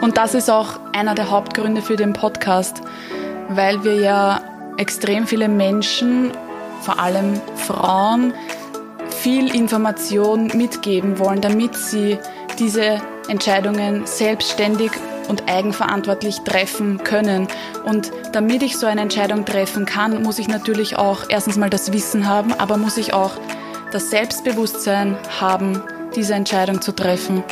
Und das ist auch einer der Hauptgründe für den Podcast, weil wir ja extrem viele Menschen, vor allem Frauen, viel Information mitgeben wollen, damit sie diese Entscheidungen selbstständig und eigenverantwortlich treffen können. Und damit ich so eine Entscheidung treffen kann, muss ich natürlich auch erstens mal das Wissen haben, aber muss ich auch das Selbstbewusstsein haben, diese Entscheidung zu treffen.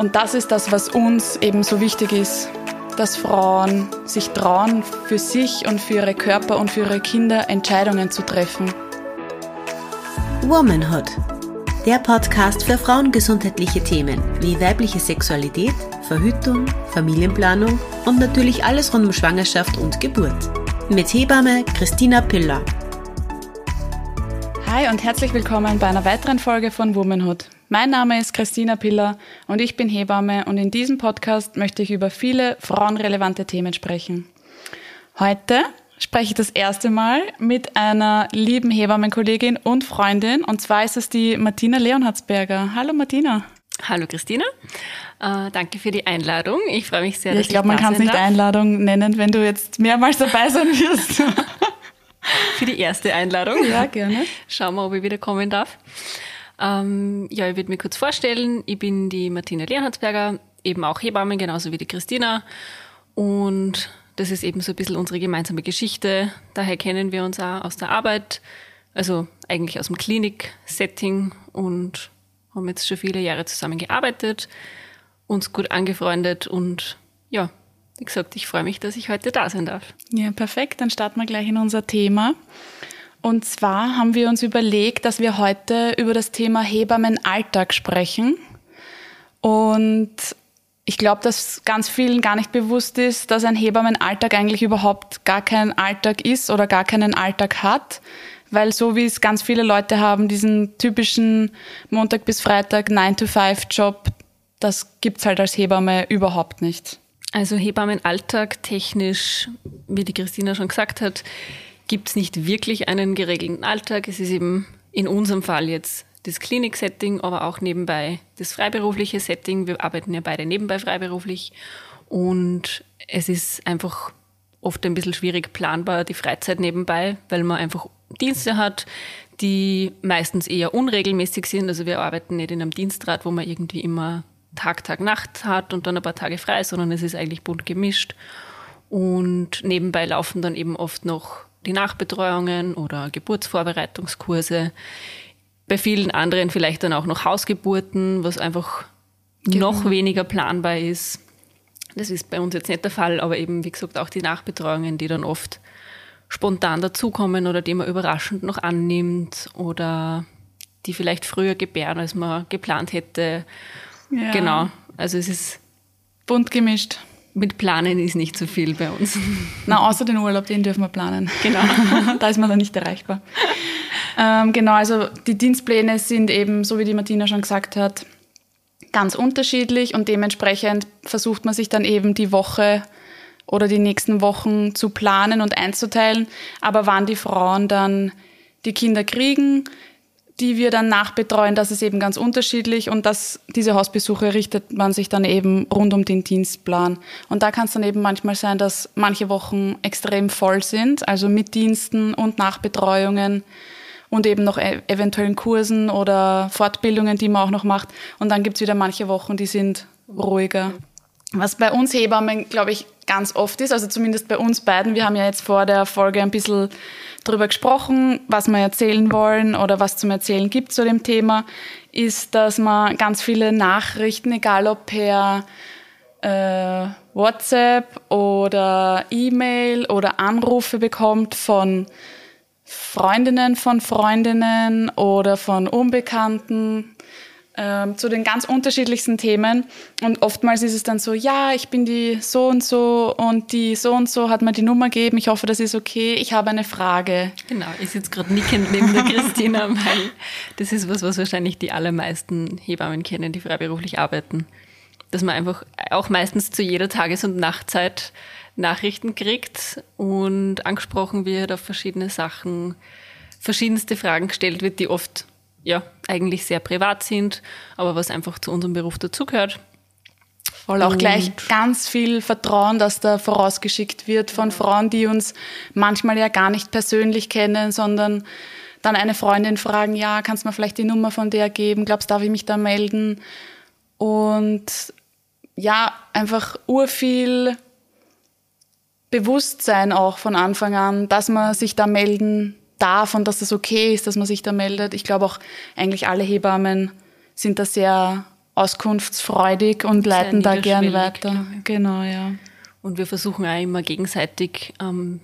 Und das ist das, was uns eben so wichtig ist, dass Frauen sich trauen, für sich und für ihre Körper und für ihre Kinder Entscheidungen zu treffen. Womanhood, der Podcast für frauengesundheitliche Themen wie weibliche Sexualität, Verhütung, Familienplanung und natürlich alles rund um Schwangerschaft und Geburt. Mit Hebamme Christina Piller. Hi und herzlich willkommen bei einer weiteren Folge von Womanhood. Mein Name ist Christina Piller und ich bin Hebamme und in diesem Podcast möchte ich über viele frauenrelevante Themen sprechen. Heute spreche ich das erste Mal mit einer lieben Hebammenkollegin und Freundin und zwar ist es die Martina Leonhardsberger. Hallo Martina. Hallo Christina, äh, danke für die Einladung. Ich freue mich sehr, ja, dass ich glaube, man kann es nicht darf. Einladung nennen, wenn du jetzt mehrmals dabei sein wirst. für die erste Einladung. Ja, gerne. Schauen wir, ob ich wieder kommen darf. Ähm, ja, ich würde mich kurz vorstellen. Ich bin die Martina Leonhardsberger, eben auch Hebamme, genauso wie die Christina. Und das ist eben so ein bisschen unsere gemeinsame Geschichte. Daher kennen wir uns auch aus der Arbeit, also eigentlich aus dem Klinik-Setting und haben jetzt schon viele Jahre zusammen gearbeitet, uns gut angefreundet und ja, wie gesagt, ich freue mich, dass ich heute da sein darf. Ja, perfekt. Dann starten wir gleich in unser Thema. Und zwar haben wir uns überlegt, dass wir heute über das Thema Hebammenalltag sprechen. Und ich glaube, dass ganz vielen gar nicht bewusst ist, dass ein Hebammenalltag eigentlich überhaupt gar kein Alltag ist oder gar keinen Alltag hat. Weil so wie es ganz viele Leute haben, diesen typischen Montag bis Freitag 9-to-5-Job, das gibt's halt als Hebamme überhaupt nicht. Also Hebammenalltag technisch, wie die Christina schon gesagt hat, gibt es nicht wirklich einen geregelten Alltag. Es ist eben in unserem Fall jetzt das Klinik-Setting, aber auch nebenbei das freiberufliche Setting. Wir arbeiten ja beide nebenbei freiberuflich und es ist einfach oft ein bisschen schwierig planbar, die Freizeit nebenbei, weil man einfach Dienste hat, die meistens eher unregelmäßig sind. Also wir arbeiten nicht in einem Dienstrat, wo man irgendwie immer Tag, Tag, Nacht hat und dann ein paar Tage frei, sondern es ist eigentlich bunt gemischt. Und nebenbei laufen dann eben oft noch die Nachbetreuungen oder Geburtsvorbereitungskurse. Bei vielen anderen vielleicht dann auch noch Hausgeburten, was einfach genau. noch weniger planbar ist. Das ist bei uns jetzt nicht der Fall, aber eben, wie gesagt, auch die Nachbetreuungen, die dann oft spontan dazukommen oder die man überraschend noch annimmt oder die vielleicht früher gebären, als man geplant hätte. Ja. Genau. Also es ist bunt gemischt mit Planen ist nicht so viel bei uns. Na, außer den Urlaub, den dürfen wir planen. Genau. da ist man dann nicht erreichbar. Ähm, genau, also die Dienstpläne sind eben, so wie die Martina schon gesagt hat, ganz unterschiedlich und dementsprechend versucht man sich dann eben die Woche oder die nächsten Wochen zu planen und einzuteilen. Aber wann die Frauen dann die Kinder kriegen, die wir dann nachbetreuen, das ist eben ganz unterschiedlich und das, diese Hausbesuche richtet man sich dann eben rund um den Dienstplan. Und da kann es dann eben manchmal sein, dass manche Wochen extrem voll sind, also mit Diensten und Nachbetreuungen und eben noch e eventuellen Kursen oder Fortbildungen, die man auch noch macht. Und dann gibt es wieder manche Wochen, die sind ruhiger. Was bei uns Hebammen, glaube ich, ganz oft ist, also zumindest bei uns beiden, wir haben ja jetzt vor der Folge ein bisschen darüber gesprochen, was wir erzählen wollen oder was zum Erzählen gibt zu dem Thema, ist, dass man ganz viele Nachrichten, egal ob per äh, WhatsApp oder E-Mail oder Anrufe bekommt von Freundinnen von Freundinnen oder von Unbekannten ähm, zu den ganz unterschiedlichsten Themen. Und oftmals ist es dann so, ja, ich bin die so und so und die so und so hat mir die Nummer gegeben. Ich hoffe, das ist okay. Ich habe eine Frage. Genau, ich sitze gerade nickend neben der Christina, weil das ist was, was wahrscheinlich die allermeisten Hebammen kennen, die freiberuflich arbeiten. Dass man einfach auch meistens zu jeder Tages- und Nachtzeit Nachrichten kriegt und angesprochen wird auf verschiedene Sachen, verschiedenste Fragen gestellt wird, die oft ja eigentlich sehr privat sind, aber was einfach zu unserem Beruf dazugehört. Voll auch gleich ganz viel Vertrauen, das da vorausgeschickt wird von Frauen, die uns manchmal ja gar nicht persönlich kennen, sondern dann eine Freundin fragen, ja, kannst du mir vielleicht die Nummer von der geben? Glaubst, darf ich mich da melden? Und ja, einfach urviel Bewusstsein auch von Anfang an, dass man sich da melden darf und dass das okay ist, dass man sich da meldet. Ich glaube auch eigentlich alle Hebammen sind da sehr auskunftsfreudig und sehr leiten da gern weiter. Genau, ja. Und wir versuchen auch immer gegenseitig ähm,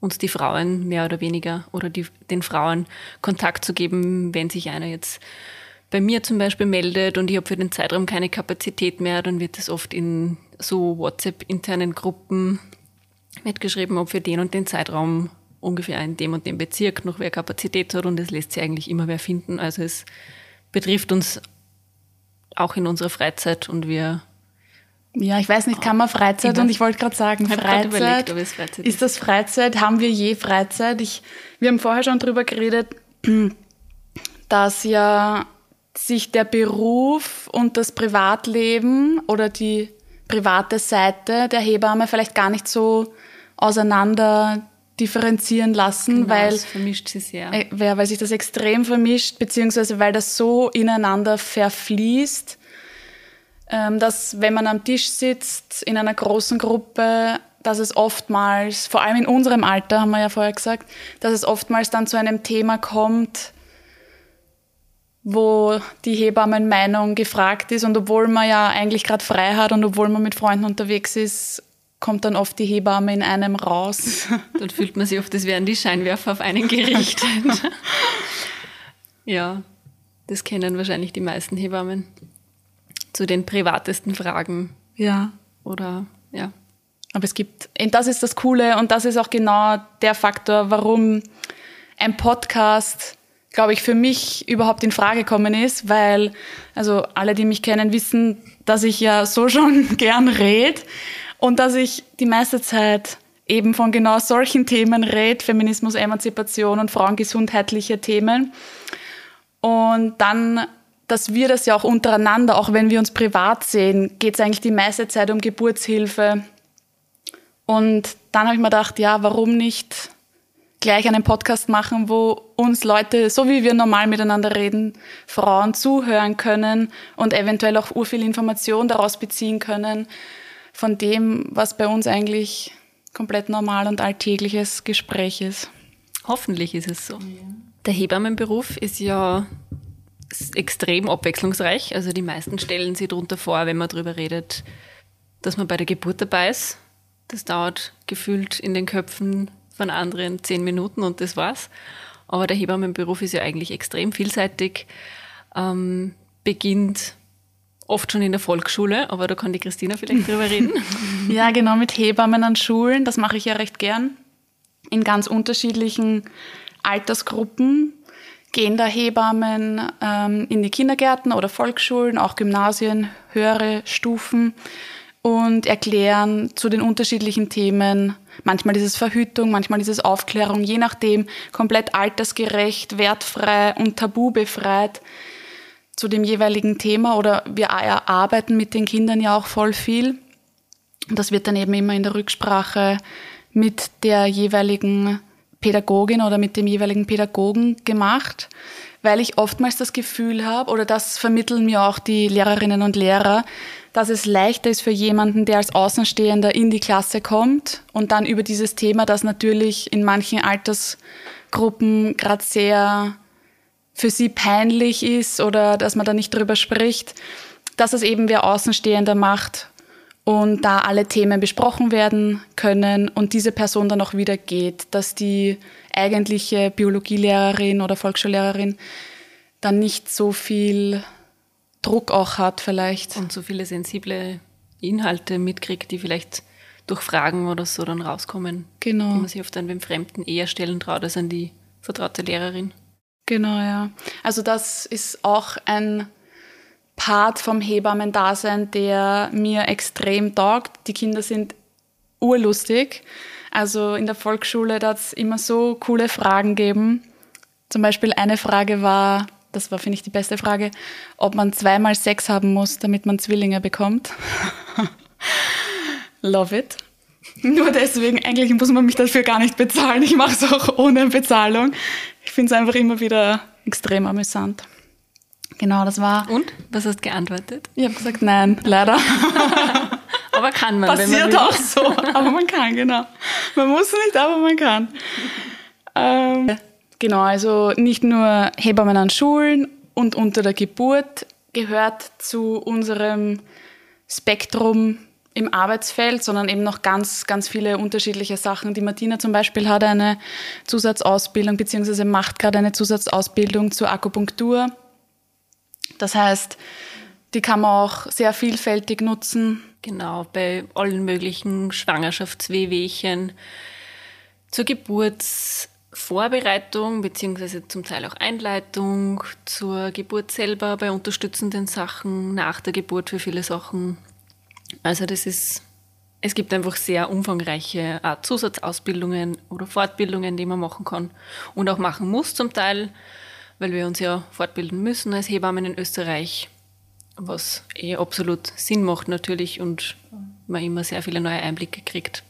uns die Frauen mehr oder weniger oder die, den Frauen Kontakt zu geben, wenn sich einer jetzt bei mir zum Beispiel meldet und ich habe für den Zeitraum keine Kapazität mehr, dann wird das oft in so WhatsApp-internen Gruppen mitgeschrieben, ob für den und den Zeitraum ungefähr in dem und dem Bezirk noch wer Kapazität hat und es lässt sich eigentlich immer wer finden. Also es betrifft uns auch in unserer Freizeit und wir ja, ich weiß nicht, kann man Freizeit und ich wollte gerade sagen, Freizeit, überlegt, Freizeit ist. ist das Freizeit? Haben wir je Freizeit? Ich, wir haben vorher schon drüber geredet, dass ja sich der Beruf und das Privatleben oder die private Seite der Hebamme vielleicht gar nicht so auseinander differenzieren lassen, genau, weil, vermischt sie sehr. Äh, weil sich das extrem vermischt, beziehungsweise weil das so ineinander verfließt, ähm, dass wenn man am Tisch sitzt in einer großen Gruppe, dass es oftmals, vor allem in unserem Alter, haben wir ja vorher gesagt, dass es oftmals dann zu einem Thema kommt, wo die Hebammenmeinung gefragt ist und obwohl man ja eigentlich gerade frei hat und obwohl man mit Freunden unterwegs ist, kommt dann oft die Hebamme in einem raus. Dann fühlt man sich oft, als wären die Scheinwerfer auf einen gerichtet. ja, das kennen wahrscheinlich die meisten Hebammen. Zu den privatesten Fragen. Ja. Oder, ja. Aber es gibt, das ist das Coole und das ist auch genau der Faktor, warum ein Podcast glaube ich, für mich überhaupt in Frage gekommen ist, weil, also alle, die mich kennen, wissen, dass ich ja so schon gern rede und dass ich die meiste Zeit eben von genau solchen Themen rede, Feminismus, Emanzipation und frauengesundheitliche Themen. Und dann, dass wir das ja auch untereinander, auch wenn wir uns privat sehen, geht es eigentlich die meiste Zeit um Geburtshilfe. Und dann habe ich mir gedacht, ja, warum nicht gleich einen Podcast machen, wo uns Leute, so wie wir normal miteinander reden, Frauen zuhören können und eventuell auch urviel Information daraus beziehen können von dem, was bei uns eigentlich komplett normal und alltägliches Gespräch ist. Hoffentlich ist es so. Der Hebammenberuf ist ja extrem abwechslungsreich. Also die meisten stellen sich darunter vor, wenn man darüber redet, dass man bei der Geburt dabei ist. Das dauert gefühlt in den Köpfen von anderen zehn Minuten und das war's. Aber der Hebammenberuf ist ja eigentlich extrem vielseitig. Ähm, beginnt oft schon in der Volksschule, aber da kann die Christina vielleicht drüber reden. ja, genau, mit Hebammen an Schulen, das mache ich ja recht gern. In ganz unterschiedlichen Altersgruppen gehen da Hebammen ähm, in die Kindergärten oder Volksschulen, auch Gymnasien, höhere Stufen und erklären zu den unterschiedlichen Themen. Manchmal ist es Verhütung, manchmal ist es Aufklärung, je nachdem, komplett altersgerecht, wertfrei und tabubefreit zu dem jeweiligen Thema. Oder wir arbeiten mit den Kindern ja auch voll viel. Das wird dann eben immer in der Rücksprache mit der jeweiligen Pädagogin oder mit dem jeweiligen Pädagogen gemacht, weil ich oftmals das Gefühl habe, oder das vermitteln mir auch die Lehrerinnen und Lehrer, dass es leichter ist für jemanden, der als Außenstehender in die Klasse kommt und dann über dieses Thema, das natürlich in manchen Altersgruppen gerade sehr für sie peinlich ist oder dass man da nicht drüber spricht, dass es eben wer Außenstehender macht und da alle Themen besprochen werden können und diese Person dann auch wieder geht, dass die eigentliche Biologielehrerin oder Volksschullehrerin dann nicht so viel Druck auch hat vielleicht. Und so viele sensible Inhalte mitkriegt, die vielleicht durch Fragen oder so dann rauskommen. Genau. Die man sich oft dann beim Fremden eher stellen traut als an die vertraute Lehrerin. Genau, ja. Also das ist auch ein Part vom Hebammendasein, der mir extrem taugt. Die Kinder sind urlustig. Also in der Volksschule, hat es immer so coole Fragen gegeben. Zum Beispiel eine Frage war, das war, finde ich, die beste Frage, ob man zweimal Sex haben muss, damit man Zwillinge bekommt. Love it. Nur deswegen, eigentlich muss man mich dafür gar nicht bezahlen. Ich mache es auch ohne Bezahlung. Ich finde es einfach immer wieder extrem amüsant. Genau, das war. Und? Was hast du geantwortet? Ich habe gesagt, nein, leider. aber kann man. Passiert wenn man auch so, aber man kann, genau. Man muss nicht, aber man kann. Ähm, genau, also nicht nur Hebammen an Schulen und unter der Geburt gehört zu unserem Spektrum im Arbeitsfeld, sondern eben noch ganz, ganz viele unterschiedliche Sachen. Die Martina zum Beispiel hat eine Zusatzausbildung beziehungsweise macht gerade eine Zusatzausbildung zur Akupunktur. Das heißt, die kann man auch sehr vielfältig nutzen. Genau, bei allen möglichen Schwangerschaftswehwehchen, zur Geburtsvorbereitung beziehungsweise zum Teil auch Einleitung, zur Geburt selber, bei unterstützenden Sachen, nach der Geburt für viele Sachen. Also das ist, es gibt einfach sehr umfangreiche Art Zusatzausbildungen oder Fortbildungen, die man machen kann und auch machen muss zum Teil weil wir uns ja fortbilden müssen als Hebammen in Österreich, was eh absolut Sinn macht natürlich und man immer sehr viele neue Einblicke kriegt.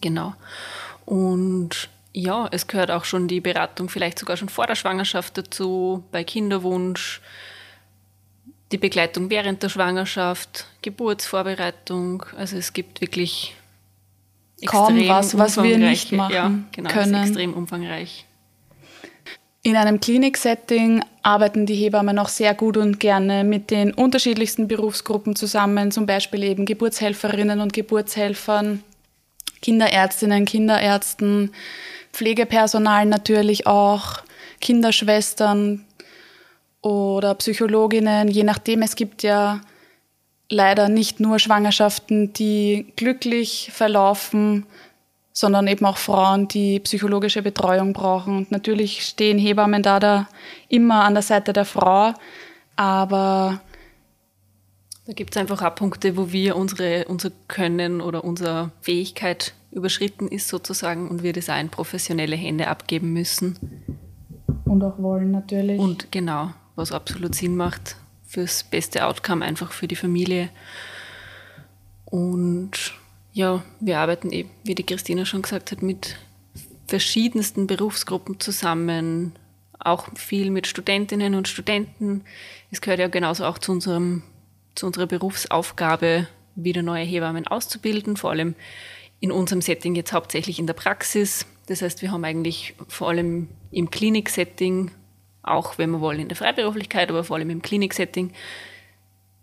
Genau. Und ja, es gehört auch schon die Beratung vielleicht sogar schon vor der Schwangerschaft dazu, bei Kinderwunsch, die Begleitung während der Schwangerschaft, Geburtsvorbereitung. Also es gibt wirklich kaum was, was wir nicht machen ja, genau, können. Ist extrem umfangreich. In einem Kliniksetting arbeiten die Hebammen auch sehr gut und gerne mit den unterschiedlichsten Berufsgruppen zusammen, zum Beispiel eben Geburtshelferinnen und Geburtshelfern, Kinderärztinnen, Kinderärzten, Pflegepersonal natürlich auch, Kinderschwestern oder Psychologinnen, je nachdem. Es gibt ja leider nicht nur Schwangerschaften, die glücklich verlaufen, sondern eben auch Frauen, die psychologische Betreuung brauchen. Und natürlich stehen Hebammen da, da immer an der Seite der Frau, aber da gibt es einfach auch Punkte, wo wir unsere, unser Können oder unsere Fähigkeit überschritten ist sozusagen und wir das auch in professionelle Hände abgeben müssen. Und auch wollen natürlich. Und genau, was absolut Sinn macht fürs beste Outcome, einfach für die Familie. Und ja, wir arbeiten eben, wie die Christina schon gesagt hat, mit verschiedensten Berufsgruppen zusammen, auch viel mit Studentinnen und Studenten. Es gehört ja genauso auch zu, unserem, zu unserer Berufsaufgabe, wieder neue Hebammen auszubilden, vor allem in unserem Setting jetzt hauptsächlich in der Praxis. Das heißt, wir haben eigentlich vor allem im Kliniksetting, auch wenn wir wollen in der Freiberuflichkeit, aber vor allem im Kliniksetting,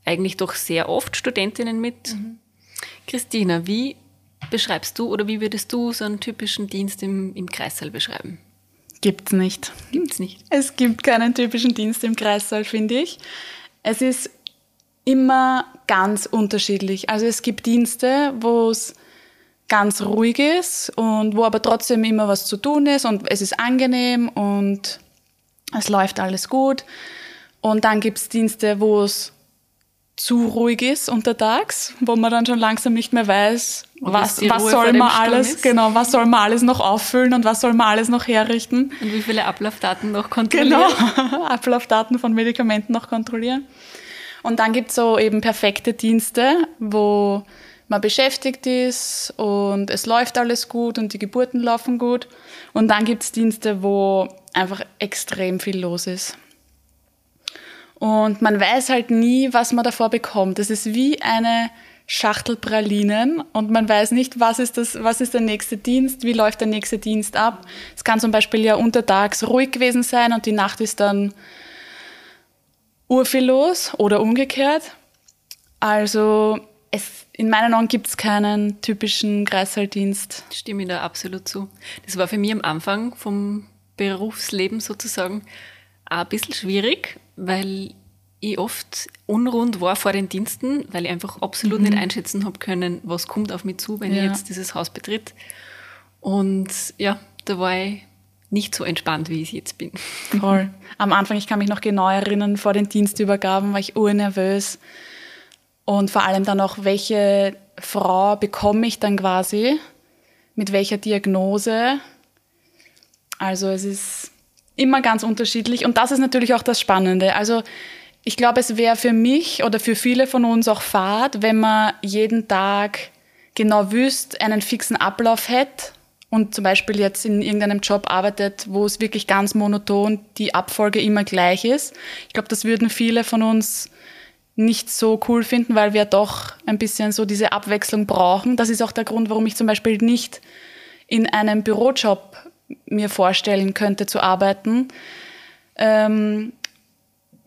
eigentlich doch sehr oft Studentinnen mit. Mhm Christina, wie beschreibst du oder wie würdest du so einen typischen Dienst im, im Kreissaal beschreiben? Gibt's nicht. Gibt's nicht. Es gibt keinen typischen Dienst im Kreissaal, finde ich. Es ist immer ganz unterschiedlich. Also es gibt Dienste, wo es ganz ruhig ist und wo aber trotzdem immer was zu tun ist und es ist angenehm und es läuft alles gut. Und dann gibt es Dienste, wo es zu ruhig ist untertags, wo man dann schon langsam nicht mehr weiß, was, was soll man alles, genau, was soll man alles noch auffüllen und was soll man alles noch herrichten. Und wie viele Ablaufdaten noch kontrollieren. Genau, Ablaufdaten von Medikamenten noch kontrollieren. Und dann gibt's so eben perfekte Dienste, wo man beschäftigt ist und es läuft alles gut und die Geburten laufen gut. Und dann gibt's Dienste, wo einfach extrem viel los ist. Und man weiß halt nie, was man davor bekommt. Das ist wie eine Schachtel Pralinen und man weiß nicht, was ist, das, was ist der nächste Dienst, wie läuft der nächste Dienst ab. Es kann zum Beispiel ja untertags ruhig gewesen sein und die Nacht ist dann urviel los oder umgekehrt. Also es, in meinen Augen gibt es keinen typischen Kreishalldienst. Stimme ich da absolut zu. Das war für mich am Anfang vom Berufsleben sozusagen auch ein bisschen schwierig, weil ich oft unrund war vor den Diensten, weil ich einfach absolut mhm. nicht einschätzen habe können, was kommt auf mich zu, wenn ja. ich jetzt dieses Haus betritt. Und ja, da war ich nicht so entspannt, wie ich jetzt bin. Voll. Am Anfang, ich kann mich noch genau erinnern, vor den Dienstübergaben war ich urnervös. Und vor allem dann auch, welche Frau bekomme ich dann quasi, mit welcher Diagnose. Also es ist immer ganz unterschiedlich. Und das ist natürlich auch das Spannende. Also Ich glaube, es wäre für mich oder für viele von uns auch fad, wenn man jeden Tag genau wüsst, einen fixen Ablauf hätte und zum Beispiel jetzt in irgendeinem Job arbeitet, wo es wirklich ganz monoton die Abfolge immer gleich ist. Ich glaube, das würden viele von uns nicht so cool finden, weil wir doch ein bisschen so diese Abwechslung brauchen. Das ist auch der Grund, warum ich zum Beispiel nicht in einem Bürojob mir vorstellen könnte zu arbeiten, ähm,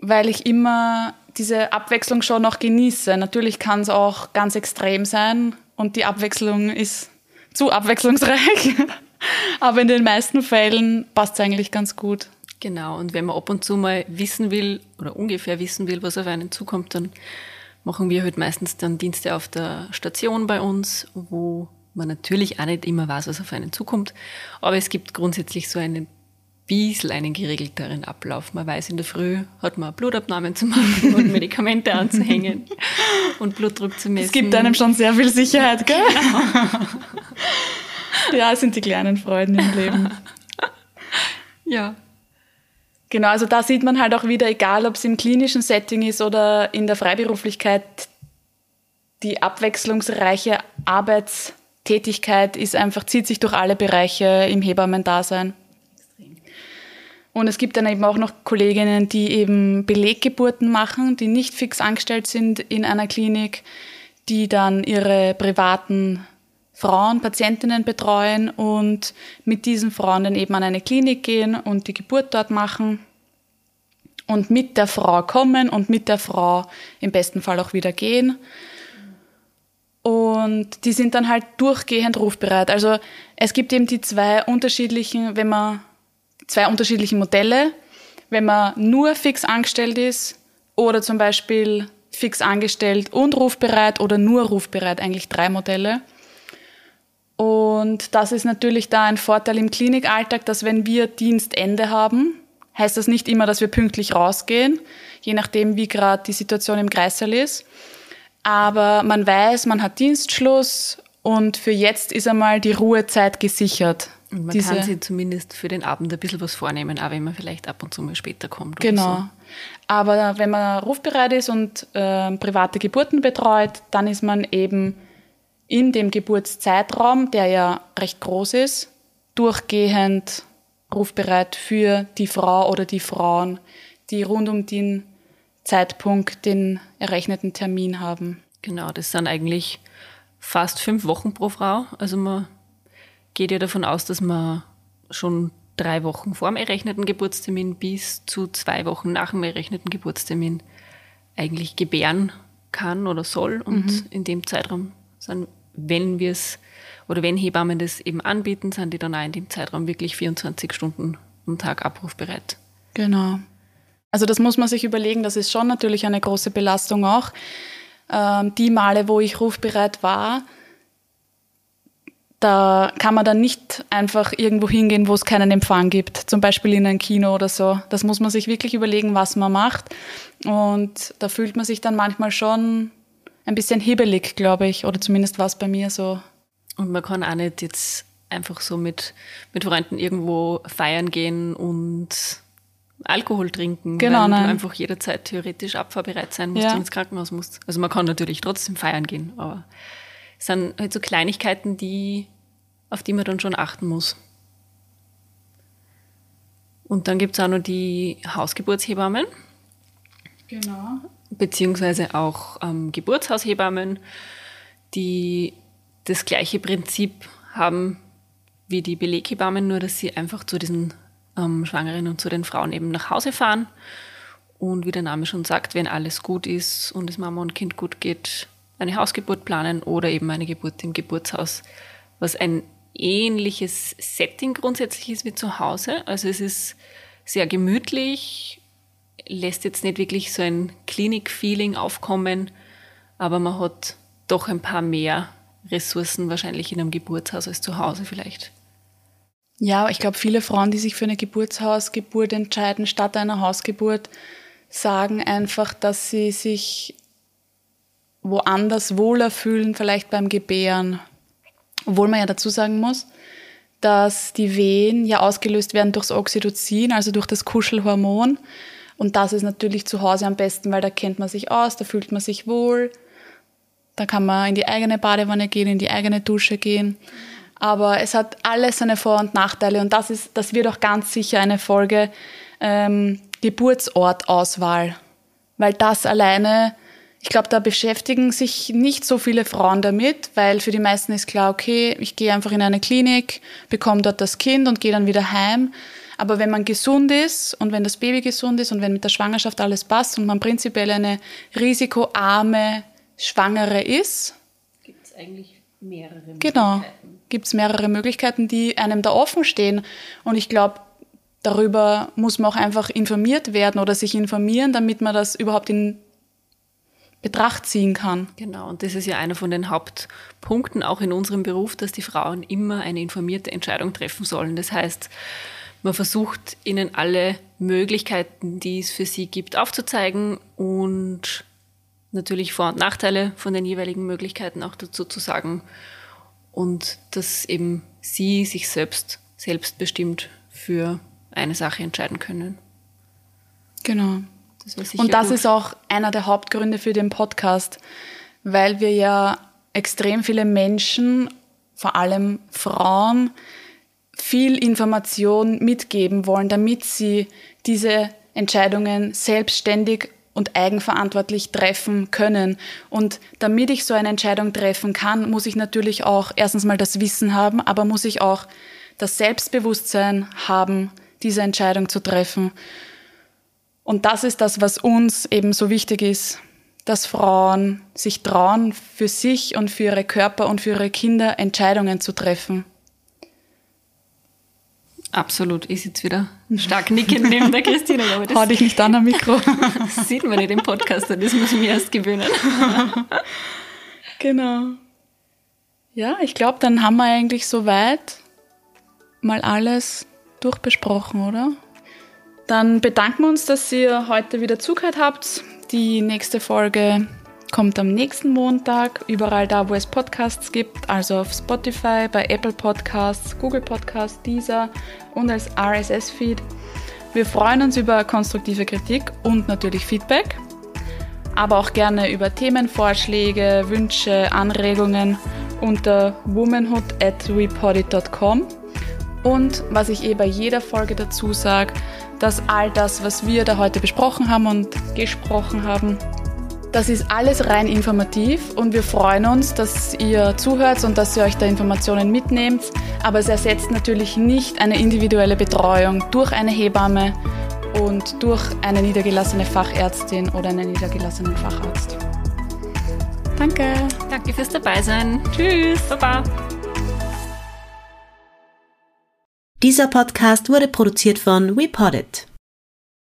weil ich immer diese Abwechslung schon noch genieße. Natürlich kann es auch ganz extrem sein und die Abwechslung ist zu abwechslungsreich. Aber in den meisten Fällen passt es eigentlich ganz gut. Genau, und wenn man ab und zu mal wissen will oder ungefähr wissen will, was auf einen zukommt, dann machen wir halt meistens dann Dienste auf der Station bei uns, wo man natürlich auch nicht immer weiß, was auf einen zukommt. Aber es gibt grundsätzlich so einen bisschen einen geregelteren Ablauf. Man weiß, in der Früh hat man Blutabnahmen zu machen und Medikamente anzuhängen und Blutdruck zu messen. Es gibt einem schon sehr viel Sicherheit, gell? Genau. ja, es sind die kleinen Freuden im Leben. Ja. Genau, also da sieht man halt auch wieder, egal ob es im klinischen Setting ist oder in der Freiberuflichkeit, die abwechslungsreiche Arbeitstätigkeit ist einfach, zieht sich durch alle Bereiche im Hebammendasein. Und es gibt dann eben auch noch Kolleginnen, die eben Beleggeburten machen, die nicht fix angestellt sind in einer Klinik, die dann ihre privaten Frauen, Patientinnen betreuen und mit diesen Frauen dann eben an eine Klinik gehen und die Geburt dort machen und mit der Frau kommen und mit der Frau im besten Fall auch wieder gehen. Und die sind dann halt durchgehend rufbereit. Also es gibt eben die zwei unterschiedlichen, wenn man zwei unterschiedliche Modelle. Wenn man nur fix angestellt ist oder zum Beispiel fix angestellt und rufbereit oder nur rufbereit, eigentlich drei Modelle. Und das ist natürlich da ein Vorteil im Klinikalltag, dass wenn wir Dienstende haben, heißt das nicht immer, dass wir pünktlich rausgehen, je nachdem, wie gerade die Situation im Kreissaal ist. Aber man weiß, man hat Dienstschluss und für jetzt ist einmal die Ruhezeit gesichert. Und man diese, kann sich zumindest für den Abend ein bisschen was vornehmen, auch wenn man vielleicht ab und zu mal später kommt. Genau. So. Aber wenn man rufbereit ist und äh, private Geburten betreut, dann ist man eben in dem Geburtszeitraum, der ja recht groß ist, durchgehend rufbereit für die Frau oder die Frauen, die rund um den Zeitpunkt den errechneten Termin haben. Genau, das sind eigentlich fast fünf Wochen pro Frau. Also man geht ja davon aus, dass man schon drei Wochen vor dem errechneten Geburtstermin bis zu zwei Wochen nach dem errechneten Geburtstermin eigentlich gebären kann oder soll. Und mhm. in dem Zeitraum sind, wenn wir es oder wenn Hebammen das eben anbieten, sind die dann auch in dem Zeitraum wirklich 24 Stunden am Tag abrufbereit. Genau. Also das muss man sich überlegen, das ist schon natürlich eine große Belastung auch. Ähm, die Male, wo ich rufbereit war, da kann man dann nicht einfach irgendwo hingehen, wo es keinen Empfang gibt, zum Beispiel in ein Kino oder so. Das muss man sich wirklich überlegen, was man macht. Und da fühlt man sich dann manchmal schon ein bisschen hebelig, glaube ich, oder zumindest war es bei mir so. Und man kann auch nicht jetzt einfach so mit, mit Freunden irgendwo feiern gehen und Alkohol trinken, genau, weil nein. du einfach jederzeit theoretisch abfahrbereit sein musst Ja. und ins Krankenhaus musst. Also man kann natürlich trotzdem feiern gehen, aber es sind halt so Kleinigkeiten, die, auf die man dann schon achten muss. Und dann gibt es auch noch die Hausgeburtshebammen, Genau. Beziehungsweise auch ähm, Geburtshaushebammen, die das gleiche Prinzip haben wie die Beleghebammen, nur dass sie einfach zu diesen ähm, Schwangeren und zu den Frauen eben nach Hause fahren. Und wie der Name schon sagt, wenn alles gut ist und es Mama und Kind gut geht, eine Hausgeburt planen oder eben eine Geburt im Geburtshaus, was ein ähnliches Setting grundsätzlich ist wie zu Hause. Also es ist sehr gemütlich, lässt jetzt nicht wirklich so ein Klinik-Feeling aufkommen, aber man hat doch ein paar mehr Ressourcen wahrscheinlich in einem Geburtshaus als zu Hause vielleicht. Ja, ich glaube, viele Frauen, die sich für eine Geburtshausgeburt entscheiden statt einer Hausgeburt, sagen einfach, dass sie sich woanders wohler fühlen, vielleicht beim Gebären. Obwohl man ja dazu sagen muss, dass die Wehen ja ausgelöst werden durchs Oxytocin, also durch das Kuschelhormon. Und das ist natürlich zu Hause am besten, weil da kennt man sich aus, da fühlt man sich wohl. Da kann man in die eigene Badewanne gehen, in die eigene Dusche gehen. Aber es hat alles seine Vor- und Nachteile und das, ist, das wird auch ganz sicher eine Folge ähm, Geburtsortauswahl. Weil das alleine, ich glaube, da beschäftigen sich nicht so viele Frauen damit, weil für die meisten ist klar, okay, ich gehe einfach in eine Klinik, bekomme dort das Kind und gehe dann wieder heim. Aber wenn man gesund ist und wenn das Baby gesund ist und wenn mit der Schwangerschaft alles passt und man prinzipiell eine risikoarme Schwangere ist, gibt es eigentlich mehrere genau, Möglichkeiten. Genau, gibt es mehrere Möglichkeiten, die einem da offen stehen. Und ich glaube, darüber muss man auch einfach informiert werden oder sich informieren, damit man das überhaupt in Betracht ziehen kann. Genau, und das ist ja einer von den Hauptpunkten auch in unserem Beruf, dass die Frauen immer eine informierte Entscheidung treffen sollen. Das heißt, man versucht ihnen alle Möglichkeiten, die es für sie gibt, aufzuzeigen und natürlich Vor- und Nachteile von den jeweiligen Möglichkeiten auch dazu zu sagen und dass eben sie sich selbst selbstbestimmt für eine Sache entscheiden können. Genau. Das und das gut. ist auch einer der Hauptgründe für den Podcast, weil wir ja extrem viele Menschen, vor allem Frauen, viel Information mitgeben wollen, damit sie diese Entscheidungen selbstständig und eigenverantwortlich treffen können. Und damit ich so eine Entscheidung treffen kann, muss ich natürlich auch erstens mal das Wissen haben, aber muss ich auch das Selbstbewusstsein haben, diese Entscheidung zu treffen. Und das ist das, was uns eben so wichtig ist, dass Frauen sich trauen, für sich und für ihre Körper und für ihre Kinder Entscheidungen zu treffen. Absolut, ich sitze wieder stark nickend neben der Christina. Aber das Hau dich nicht an am Mikro. das sieht man nicht im Podcast, das muss ich mir erst gewöhnen. genau. Ja, ich glaube, dann haben wir eigentlich soweit mal alles durchbesprochen, oder? Dann bedanken wir uns, dass ihr heute wieder zugehört habt. Die nächste Folge kommt am nächsten Montag, überall da, wo es Podcasts gibt, also auf Spotify, bei Apple Podcasts, Google Podcasts, Deezer und als RSS-Feed. Wir freuen uns über konstruktive Kritik und natürlich Feedback, aber auch gerne über Themenvorschläge, Wünsche, Anregungen unter womanhood at repodit.com. Und was ich eh bei jeder Folge dazu sage, dass all das, was wir da heute besprochen haben und gesprochen haben, das ist alles rein informativ und wir freuen uns, dass ihr zuhört und dass ihr euch da Informationen mitnehmt. Aber es ersetzt natürlich nicht eine individuelle Betreuung durch eine Hebamme und durch eine niedergelassene Fachärztin oder einen niedergelassenen Facharzt. Danke. Danke fürs Dabeisein. Tschüss. Baba. Dieser Podcast wurde produziert von WePoddit.